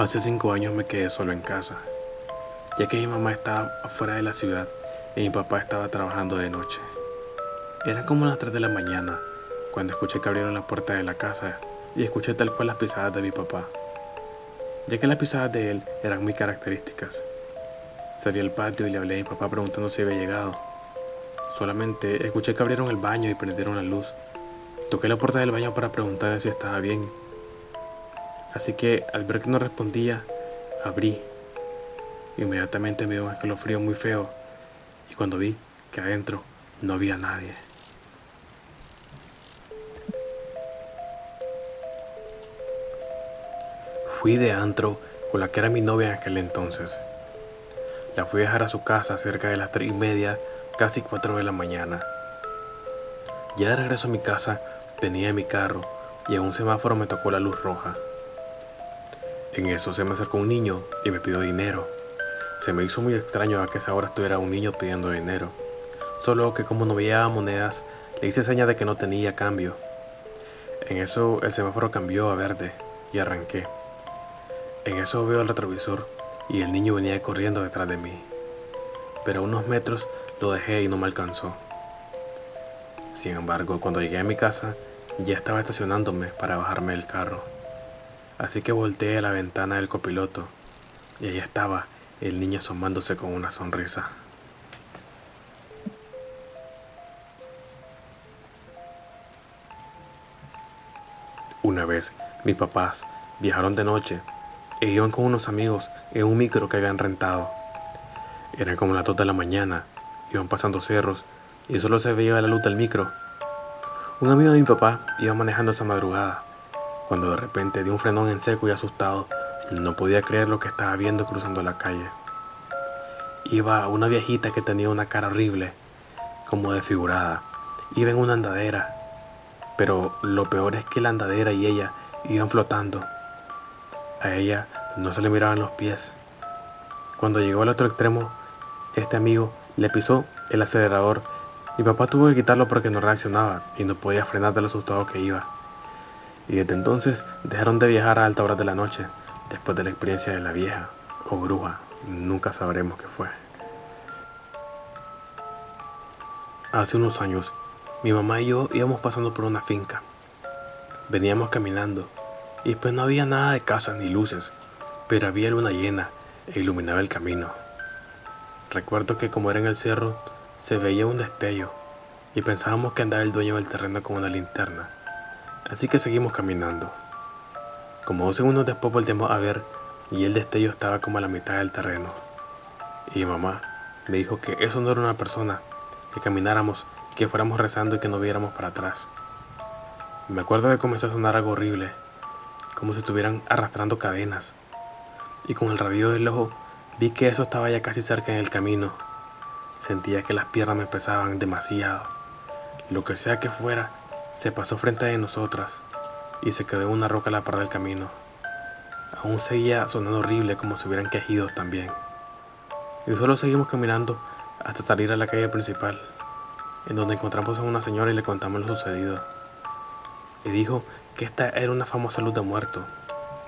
Hace cinco años me quedé solo en casa, ya que mi mamá estaba afuera de la ciudad y mi papá estaba trabajando de noche. Eran como las 3 de la mañana cuando escuché que abrieron la puerta de la casa y escuché tal cual las pisadas de mi papá, ya que las pisadas de él eran muy características. Salí al patio y le hablé a mi papá preguntando si había llegado. Solamente escuché que abrieron el baño y prendieron la luz. Toqué la puerta del baño para preguntarle si estaba bien Así que al ver que no respondía, abrí. Inmediatamente me dio un escalofrío muy feo y cuando vi que adentro no había nadie. Fui de antro con la que era mi novia en aquel entonces. La fui a dejar a su casa cerca de las tres y media, casi cuatro de la mañana. Ya de regreso a mi casa, venía en mi carro y en un semáforo me tocó la luz roja. En eso se me acercó un niño y me pidió dinero. Se me hizo muy extraño a que esa hora estuviera un niño pidiendo dinero. Solo que como no veía monedas, le hice seña de que no tenía cambio. En eso el semáforo cambió a verde y arranqué. En eso veo el retrovisor y el niño venía corriendo detrás de mí. Pero a unos metros lo dejé y no me alcanzó. Sin embargo, cuando llegué a mi casa, ya estaba estacionándome para bajarme del carro. Así que volteé a la ventana del copiloto y ahí estaba el niño asomándose con una sonrisa. Una vez mis papás viajaron de noche e iban con unos amigos en un micro que habían rentado. Eran como las 2 de la mañana, iban pasando cerros y solo se veía la luz del micro. Un amigo de mi papá iba manejando esa madrugada cuando de repente dio un frenón en seco y asustado. No podía creer lo que estaba viendo cruzando la calle. Iba una viejita que tenía una cara horrible, como desfigurada. Iba en una andadera, pero lo peor es que la andadera y ella iban flotando. A ella no se le miraban los pies. Cuando llegó al otro extremo, este amigo le pisó el acelerador y papá tuvo que quitarlo porque no reaccionaba y no podía frenar de lo asustado que iba y desde entonces dejaron de viajar a alta hora de la noche, después de la experiencia de la vieja o bruja, nunca sabremos qué fue. Hace unos años, mi mamá y yo íbamos pasando por una finca. Veníamos caminando y pues no había nada de casas ni luces, pero había luna llena e iluminaba el camino. Recuerdo que como era en el cerro, se veía un destello y pensábamos que andaba el dueño del terreno con una linterna Así que seguimos caminando. Como dos segundos después volvemos a ver y el destello estaba como a la mitad del terreno. Y mi mamá me dijo que eso no era una persona, que camináramos, que fuéramos rezando y que no viéramos para atrás. Me acuerdo que comenzó a sonar algo horrible, como si estuvieran arrastrando cadenas. Y con el radio del ojo vi que eso estaba ya casi cerca en el camino. Sentía que las piernas me pesaban demasiado. Lo que sea que fuera, se pasó frente a nosotras y se quedó en una roca a la par del camino. Aún seguía sonando horrible como si hubieran quejidos también. Y solo seguimos caminando hasta salir a la calle principal, en donde encontramos a una señora y le contamos lo sucedido. Y dijo que esta era una famosa luz de muerto,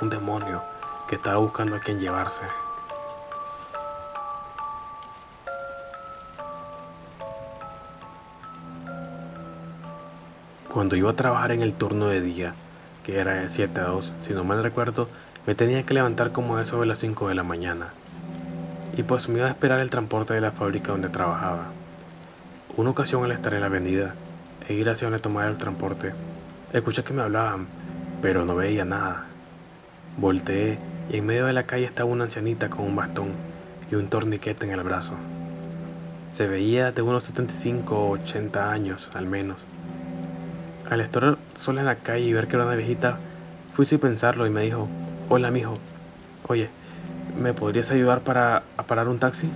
un demonio que estaba buscando a quien llevarse. Cuando iba a trabajar en el turno de día, que era de 7 a 2, si no mal recuerdo, me tenía que levantar como eso de las 5 de la mañana. Y pues me iba a esperar el transporte de la fábrica donde trabajaba. Una ocasión al estar en la avenida e ir hacia donde tomar el transporte, escuché que me hablaban, pero no veía nada. Volteé y en medio de la calle estaba una ancianita con un bastón y un torniquete en el brazo. Se veía de unos 75 o 80 años al menos al estar sola en la calle y ver que era una viejita, fui sin pensarlo y me dijo, hola mijo, oye, ¿me podrías ayudar para a parar un taxi?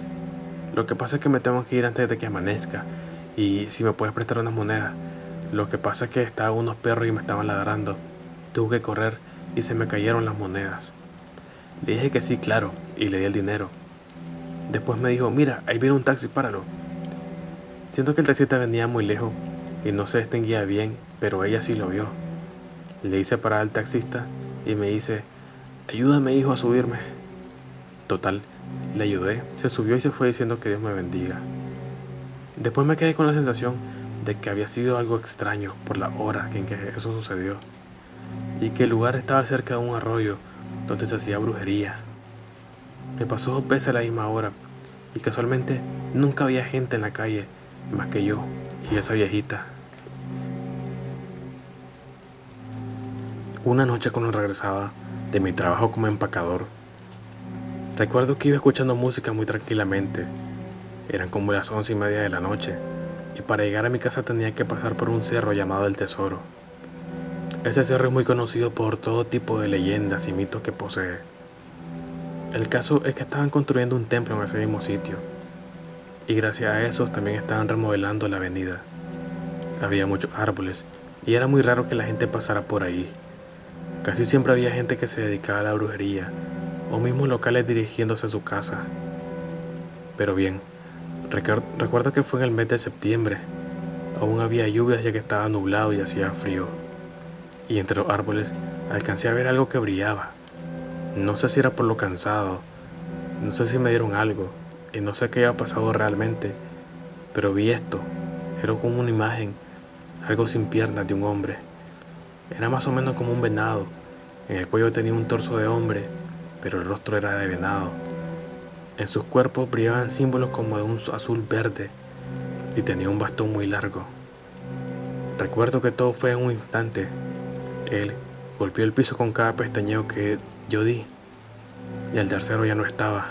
Lo que pasa es que me tengo que ir antes de que amanezca y si me puedes prestar unas monedas. Lo que pasa es que estaban unos perros y me estaban ladrando. Tuve que correr y se me cayeron las monedas. Le dije que sí, claro, y le di el dinero. Después me dijo, mira, ahí viene un taxi, páralo. Siento que el taxista venía muy lejos y no se distinguía bien pero ella sí lo vio. Le hice parar al taxista y me dice, ayúdame hijo a subirme. Total, le ayudé, se subió y se fue diciendo que Dios me bendiga. Después me quedé con la sensación de que había sido algo extraño por la hora en que eso sucedió y que el lugar estaba cerca de un arroyo donde se hacía brujería. Me pasó dos veces a la misma hora y casualmente nunca había gente en la calle más que yo y esa viejita. Una noche cuando regresaba de mi trabajo como empacador, recuerdo que iba escuchando música muy tranquilamente. Eran como las once y media de la noche y para llegar a mi casa tenía que pasar por un cerro llamado El Tesoro. Ese cerro es muy conocido por todo tipo de leyendas y mitos que posee. El caso es que estaban construyendo un templo en ese mismo sitio y gracias a eso también estaban remodelando la avenida. Había muchos árboles y era muy raro que la gente pasara por ahí. Casi siempre había gente que se dedicaba a la brujería, o mismos locales dirigiéndose a su casa. Pero bien, recuerdo que fue en el mes de septiembre. Aún había lluvias ya que estaba nublado y hacía frío. Y entre los árboles alcancé a ver algo que brillaba. No sé si era por lo cansado, no sé si me dieron algo, y no sé qué había pasado realmente, pero vi esto. Era como una imagen, algo sin piernas de un hombre. Era más o menos como un venado. En el cuello tenía un torso de hombre, pero el rostro era de venado. En sus cuerpos brillaban símbolos como de un azul verde y tenía un bastón muy largo. Recuerdo que todo fue en un instante. Él golpeó el piso con cada pestañeo que yo di y el tercero ya no estaba.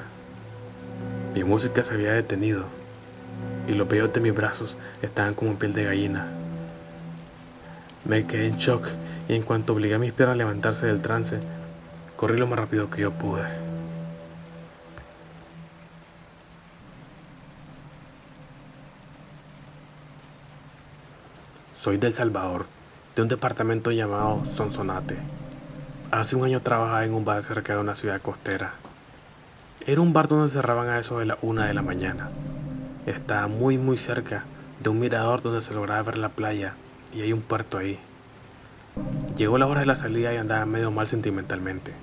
Mi música se había detenido y los vellos de mis brazos estaban como piel de gallina. Me quedé en shock y en cuanto obligué a mis piernas a levantarse del trance, corrí lo más rápido que yo pude. Soy del Salvador, de un departamento llamado Sonsonate. Hace un año trabajaba en un bar cerca de una ciudad costera. Era un bar donde cerraban a eso de la una de la mañana. Estaba muy muy cerca de un mirador donde se lograba ver la playa y hay un puerto ahí. Llegó la hora de la salida y andaba medio mal sentimentalmente,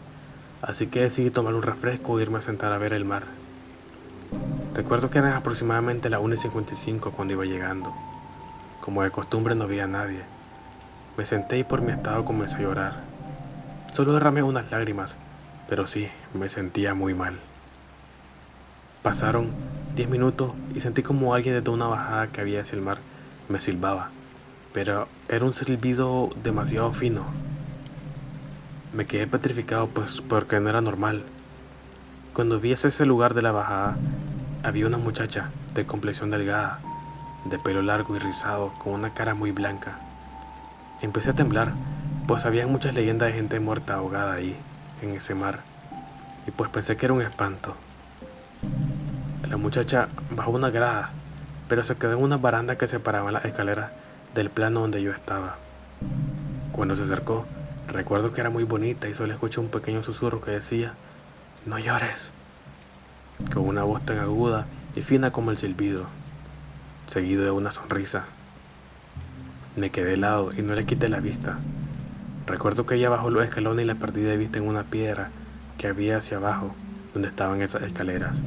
así que decidí tomar un refresco e irme a sentar a ver el mar. Recuerdo que eran aproximadamente las 1.55 cuando iba llegando. Como de costumbre no había nadie. Me senté y por mi estado comencé a llorar. Solo derramé unas lágrimas, pero sí, me sentía muy mal. Pasaron 10 minutos y sentí como alguien desde una bajada que había hacia el mar me silbaba pero era un silbido demasiado fino. Me quedé petrificado pues porque no era normal. Cuando vi ese lugar de la bajada, había una muchacha de complexión delgada, de pelo largo y rizado, con una cara muy blanca. Empecé a temblar, pues había muchas leyendas de gente muerta ahogada ahí, en ese mar, y pues pensé que era un espanto. La muchacha bajó una grada, pero se quedó en una baranda que separaba las escaleras del plano donde yo estaba. Cuando se acercó, recuerdo que era muy bonita y solo escuché un pequeño susurro que decía, no llores, con una voz tan aguda y fina como el silbido, seguido de una sonrisa. Me quedé helado y no le quité la vista. Recuerdo que ella bajó los escalones y la perdí de vista en una piedra que había hacia abajo, donde estaban esas escaleras,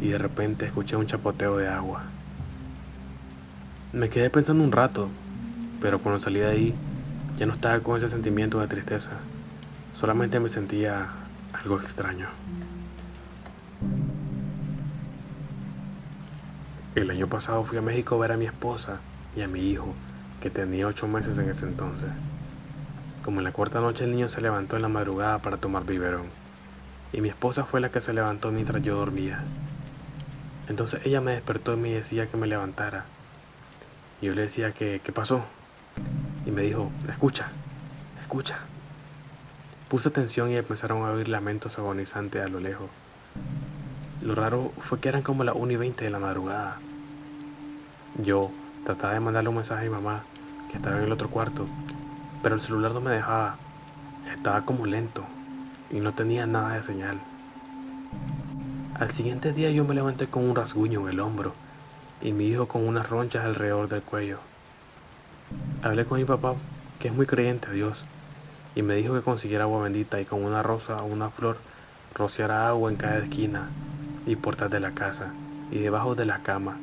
y de repente escuché un chapoteo de agua. Me quedé pensando un rato, pero cuando salí de ahí ya no estaba con ese sentimiento de tristeza, solamente me sentía algo extraño. El año pasado fui a México a ver a mi esposa y a mi hijo, que tenía ocho meses en ese entonces. Como en la cuarta noche el niño se levantó en la madrugada para tomar biberón, y mi esposa fue la que se levantó mientras yo dormía. Entonces ella me despertó y me decía que me levantara, y yo le decía que, ¿qué pasó? Y me dijo, escucha, escucha. Puse atención y empezaron a oír lamentos agonizantes a lo lejos. Lo raro fue que eran como las 1 y 20 de la madrugada. Yo trataba de mandarle un mensaje a mi mamá, que estaba en el otro cuarto, pero el celular no me dejaba. Estaba como lento y no tenía nada de señal. Al siguiente día yo me levanté con un rasguño en el hombro y mi hijo con unas ronchas alrededor del cuello. Hablé con mi papá, que es muy creyente a Dios, y me dijo que consiguiera agua bendita y con una rosa o una flor rociara agua en cada esquina y puertas de la casa y debajo de la cama,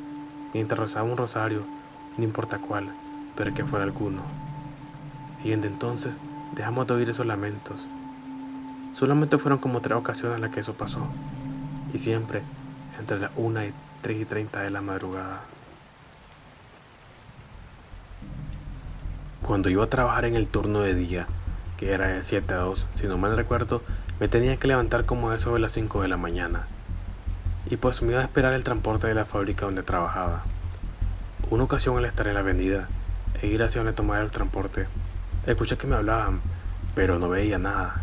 mientras rezaba un rosario, no importa cuál, pero que fuera alguno. Y desde entonces dejamos de oír esos lamentos. Solamente fueron como tres ocasiones las que eso pasó, y siempre entre las 1 y 3 y 30 de la madrugada. Cuando iba a trabajar en el turno de día, que era de 7 a 2, si no mal recuerdo, me tenía que levantar como eso de las 5 de la mañana. Y pues me iba a esperar el transporte de la fábrica donde trabajaba. Una ocasión al estar en la avenida e ir hacia donde tomar el transporte, escuché que me hablaban, pero no veía nada.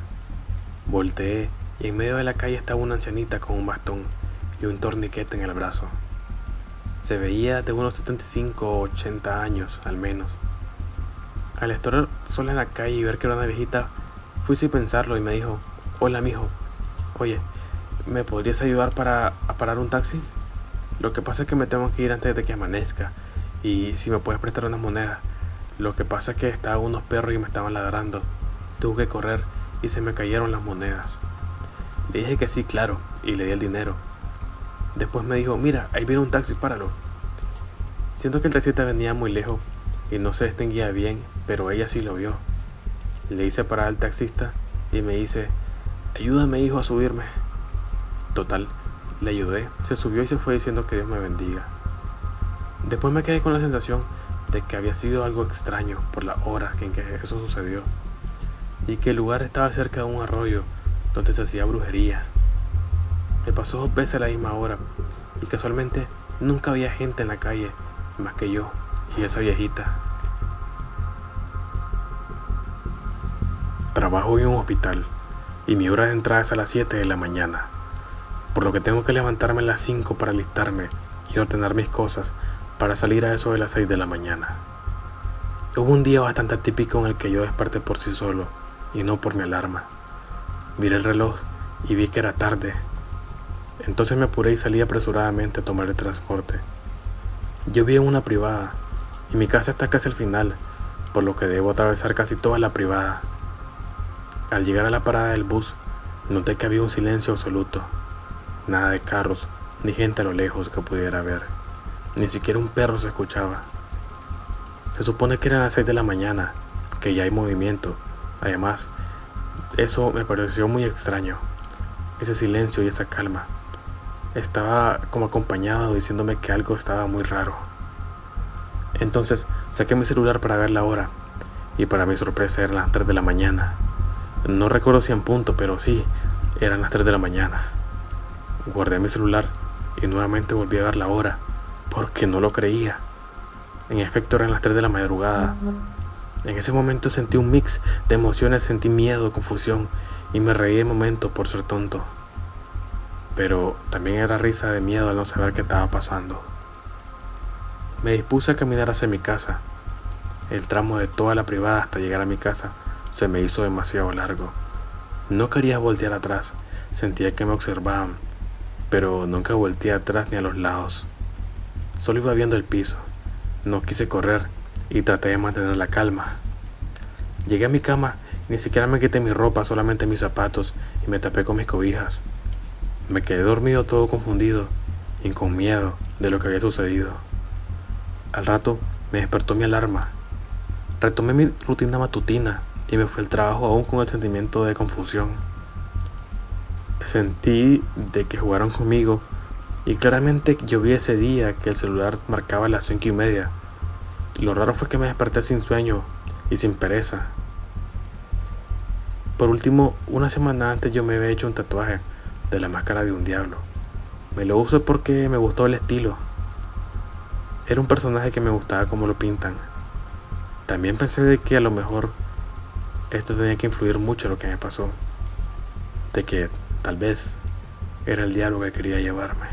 Volteé y en medio de la calle estaba una ancianita con un bastón y un torniquete en el brazo. Se veía de unos 75 o 80 años al menos. Al estar sola en la calle y ver que era una viejita, fui sin pensarlo y me dijo, hola mijo, oye, ¿me podrías ayudar para parar un taxi? Lo que pasa es que me tengo que ir antes de que amanezca y si me puedes prestar unas monedas. Lo que pasa es que estaban unos perros y me estaban ladrando. Tuve que correr y se me cayeron las monedas. Le dije que sí, claro, y le di el dinero. Después me dijo, mira, ahí viene un taxi, páralo. Siento que el taxista venía muy lejos y no se distinguía bien, pero ella sí lo vio. Le hice parar al taxista y me dice, ayúdame hijo a subirme. Total, le ayudé, se subió y se fue diciendo que Dios me bendiga. Después me quedé con la sensación de que había sido algo extraño por la hora en que eso sucedió y que el lugar estaba cerca de un arroyo donde se hacía brujería. Me pasó dos veces a la misma hora y casualmente nunca había gente en la calle más que yo y esa viejita. Trabajo en un hospital y mi hora de entrada es a las 7 de la mañana, por lo que tengo que levantarme a las 5 para alistarme y ordenar mis cosas para salir a eso de las 6 de la mañana. Hubo un día bastante típico en el que yo desperté por sí solo y no por mi alarma. Miré el reloj y vi que era tarde entonces me apuré y salí apresuradamente a tomar el transporte. Yo vi en una privada y mi casa está casi al final, por lo que debo atravesar casi toda la privada. Al llegar a la parada del bus, noté que había un silencio absoluto. Nada de carros, ni gente a lo lejos que pudiera ver. Ni siquiera un perro se escuchaba. Se supone que eran las 6 de la mañana, que ya hay movimiento. Además, eso me pareció muy extraño. Ese silencio y esa calma estaba como acompañado diciéndome que algo estaba muy raro. Entonces saqué mi celular para ver la hora y para mi sorpresa eran las 3 de la mañana. No recuerdo si en punto, pero sí, eran las 3 de la mañana. Guardé mi celular y nuevamente volví a ver la hora porque no lo creía. En efecto eran las 3 de la madrugada. En ese momento sentí un mix de emociones, sentí miedo, confusión y me reí de momento por ser tonto pero también era risa de miedo al no saber qué estaba pasando. Me dispuse a caminar hacia mi casa. El tramo de toda la privada hasta llegar a mi casa se me hizo demasiado largo. No quería voltear atrás, sentía que me observaban, pero nunca volteé atrás ni a los lados. Solo iba viendo el piso. No quise correr y traté de mantener la calma. Llegué a mi cama, ni siquiera me quité mi ropa, solamente mis zapatos y me tapé con mis cobijas. Me quedé dormido todo confundido y con miedo de lo que había sucedido. Al rato me despertó mi alarma. Retomé mi rutina matutina y me fui al trabajo aún con el sentimiento de confusión. Sentí de que jugaron conmigo y claramente yo ese día que el celular marcaba las cinco y media. Lo raro fue que me desperté sin sueño y sin pereza. Por último, una semana antes yo me había hecho un tatuaje de la máscara de un diablo. Me lo uso porque me gustó el estilo. Era un personaje que me gustaba como lo pintan. También pensé de que a lo mejor esto tenía que influir mucho en lo que me pasó. De que tal vez era el diablo que quería llevarme.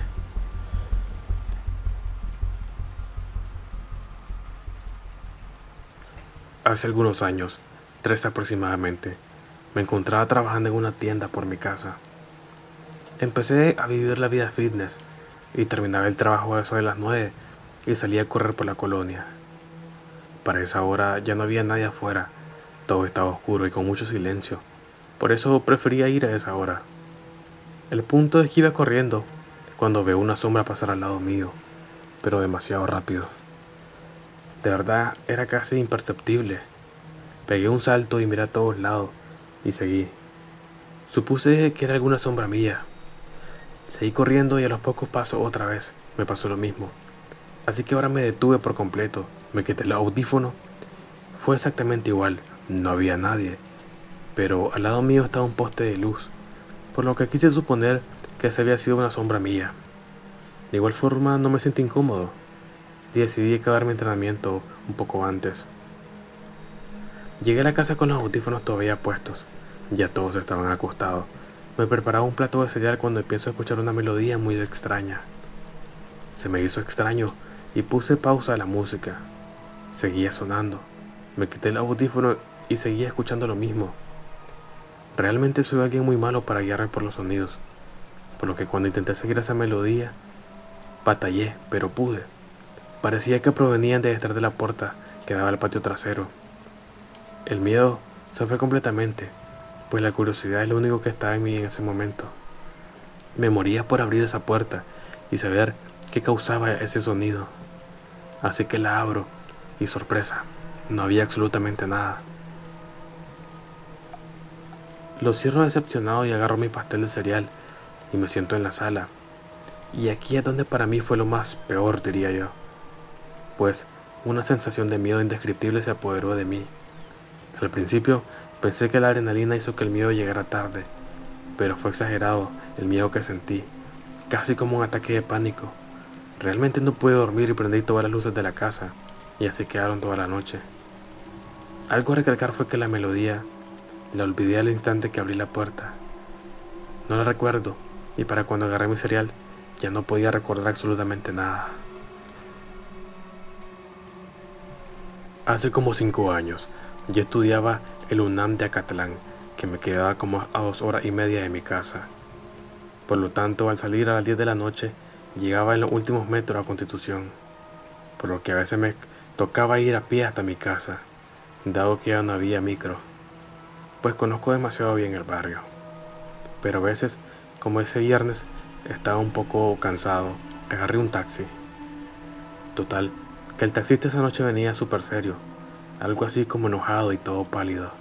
Hace algunos años, tres aproximadamente, me encontraba trabajando en una tienda por mi casa. Empecé a vivir la vida fitness y terminaba el trabajo a eso de las 9 y salía a correr por la colonia. Para esa hora ya no había nadie afuera Todo estaba oscuro y con mucho silencio, por eso prefería ir a esa hora. El punto es que iba corriendo cuando veo una sombra pasar al lado mío, pero demasiado rápido. De verdad era casi imperceptible. Pegué un salto y miré a todos lados y seguí. Supuse que era alguna sombra mía. Seguí corriendo y a los pocos pasos otra vez me pasó lo mismo. Así que ahora me detuve por completo, me quité el audífono. Fue exactamente igual, no había nadie. Pero al lado mío estaba un poste de luz, por lo que quise suponer que esa había sido una sombra mía. De igual forma no me sentí incómodo y decidí acabar mi entrenamiento un poco antes. Llegué a la casa con los audífonos todavía puestos. Ya todos estaban acostados. Me preparaba un plato de sellar cuando empiezo a escuchar una melodía muy extraña. Se me hizo extraño y puse pausa a la música. Seguía sonando. Me quité el audífono y seguía escuchando lo mismo. Realmente soy alguien muy malo para guiarme por los sonidos, por lo que cuando intenté seguir esa melodía, batallé, pero pude. Parecía que provenían de detrás de la puerta que daba al patio trasero. El miedo se fue completamente, pues la curiosidad es lo único que estaba en mí en ese momento. Me moría por abrir esa puerta y saber qué causaba ese sonido. Así que la abro y sorpresa, no había absolutamente nada. Lo cierro decepcionado y agarro mi pastel de cereal y me siento en la sala. Y aquí es donde para mí fue lo más peor, diría yo. Pues una sensación de miedo indescriptible se apoderó de mí. Al principio pensé que la adrenalina hizo que el miedo llegara tarde, pero fue exagerado el miedo que sentí, casi como un ataque de pánico. Realmente no pude dormir y prendí todas las luces de la casa, y así quedaron toda la noche. Algo a recalcar fue que la melodía la olvidé al instante que abrí la puerta. No la recuerdo, y para cuando agarré mi cereal ya no podía recordar absolutamente nada. Hace como cinco años, yo estudiaba el UNAM de Acatlán, que me quedaba como a dos horas y media de mi casa. Por lo tanto, al salir a las 10 de la noche, llegaba en los últimos metros a Constitución, por lo que a veces me tocaba ir a pie hasta mi casa, dado que ya no había micro, pues conozco demasiado bien el barrio. Pero a veces, como ese viernes, estaba un poco cansado, agarré un taxi. Total, que el taxista esa noche venía súper serio, algo así como enojado y todo pálido.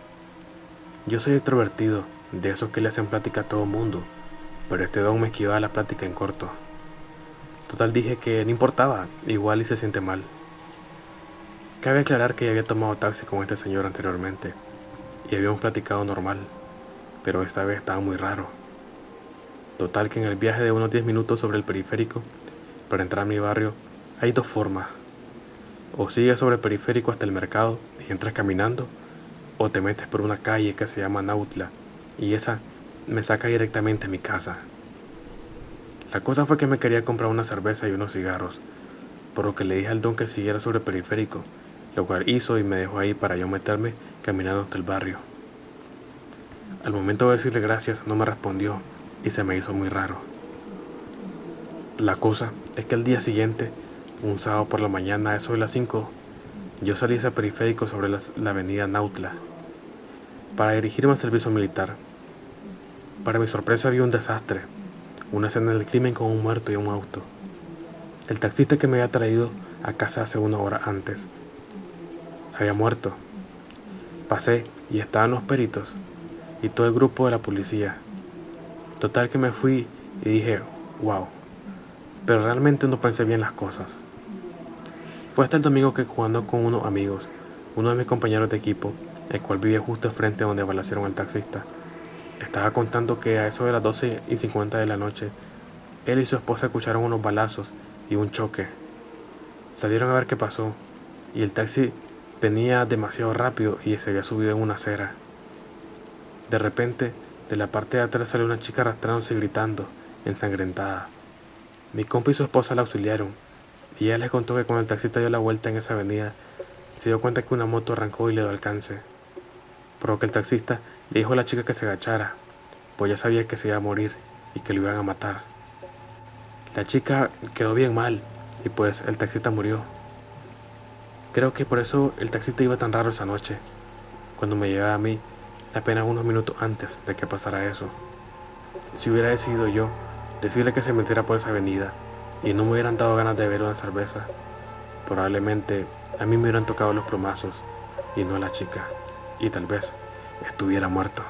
Yo soy extrovertido, de esos que le hacen plática a todo mundo, pero este don me esquivaba la plática en corto. Total dije que no importaba, igual y se siente mal. Cabe aclarar que ya había tomado taxi con este señor anteriormente y habíamos platicado normal, pero esta vez estaba muy raro. Total que en el viaje de unos 10 minutos sobre el periférico, para entrar a mi barrio, hay dos formas. O sigues sobre el periférico hasta el mercado y entras caminando, o te metes por una calle que se llama Nautla y esa me saca directamente a mi casa. La cosa fue que me quería comprar una cerveza y unos cigarros, por lo que le dije al don que siguiera sobre el periférico, lo cual hizo y me dejó ahí para yo meterme caminando hasta el barrio. Al momento de decirle gracias no me respondió y se me hizo muy raro. La cosa es que el día siguiente un sábado por la mañana, a eso de las 5, yo salí ese periférico sobre la, avenida Nautla para dirigirme al servicio militar. Para mi sorpresa vi un desastre, una escena del crimen con un muerto y un auto. El taxista que me había traído a casa hace una hora antes había muerto. Pasé y estaban los peritos y todo el grupo de la policía. Total que me fui y dije, wow, pero realmente no pensé bien las cosas. Fue hasta el domingo que jugando con unos amigos, uno de mis compañeros de equipo, el cual vivía justo frente donde balacieron al taxista, estaba contando que a eso de las 12 y 50 de la noche, él y su esposa escucharon unos balazos y un choque. Salieron a ver qué pasó, y el taxi venía demasiado rápido y se había subido en una acera. De repente, de la parte de atrás salió una chica arrastrándose y gritando, ensangrentada. Mi compa y su esposa la auxiliaron, y ella les contó que cuando el taxista dio la vuelta en esa avenida, se dio cuenta que una moto arrancó y le dio alcance. Por que el taxista le dijo a la chica que se agachara, pues ya sabía que se iba a morir y que lo iban a matar. La chica quedó bien mal y pues el taxista murió. Creo que por eso el taxista iba tan raro esa noche, cuando me llegaba a mí apenas unos minutos antes de que pasara eso. Si hubiera decidido yo decirle que se metiera por esa avenida y no me hubieran dado ganas de beber una cerveza, probablemente a mí me hubieran tocado los plomazos y no a la chica, y tal vez estuviera muerto.